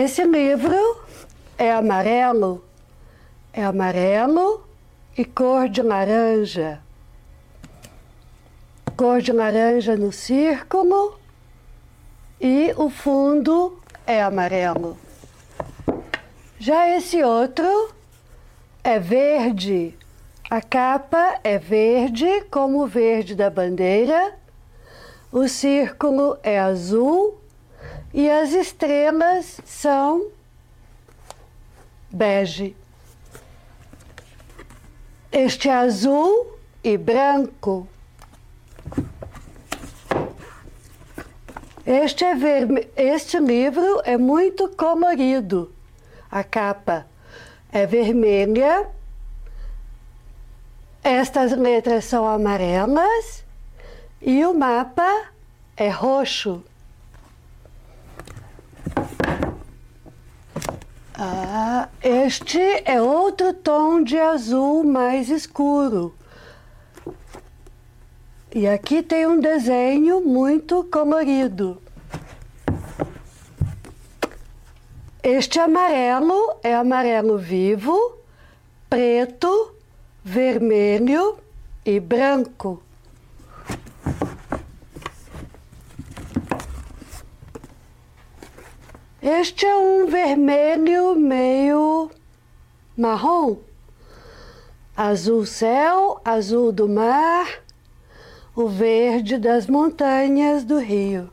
Esse livro é amarelo, é amarelo e cor de laranja. Cor de laranja no círculo e o fundo é amarelo. Já esse outro é verde. A capa é verde, como o verde da bandeira. O círculo é azul e as estrelas são bege. Este azul e branco. Este, é verme... este livro é muito colorido. A capa é vermelha. Estas letras são amarelas e o mapa é roxo. Ah, este é outro tom de azul mais escuro. E aqui tem um desenho muito colorido. Este amarelo é amarelo vivo, preto, vermelho e branco. Este é um vermelho meio marrom, azul céu, azul do mar, o verde das montanhas do rio.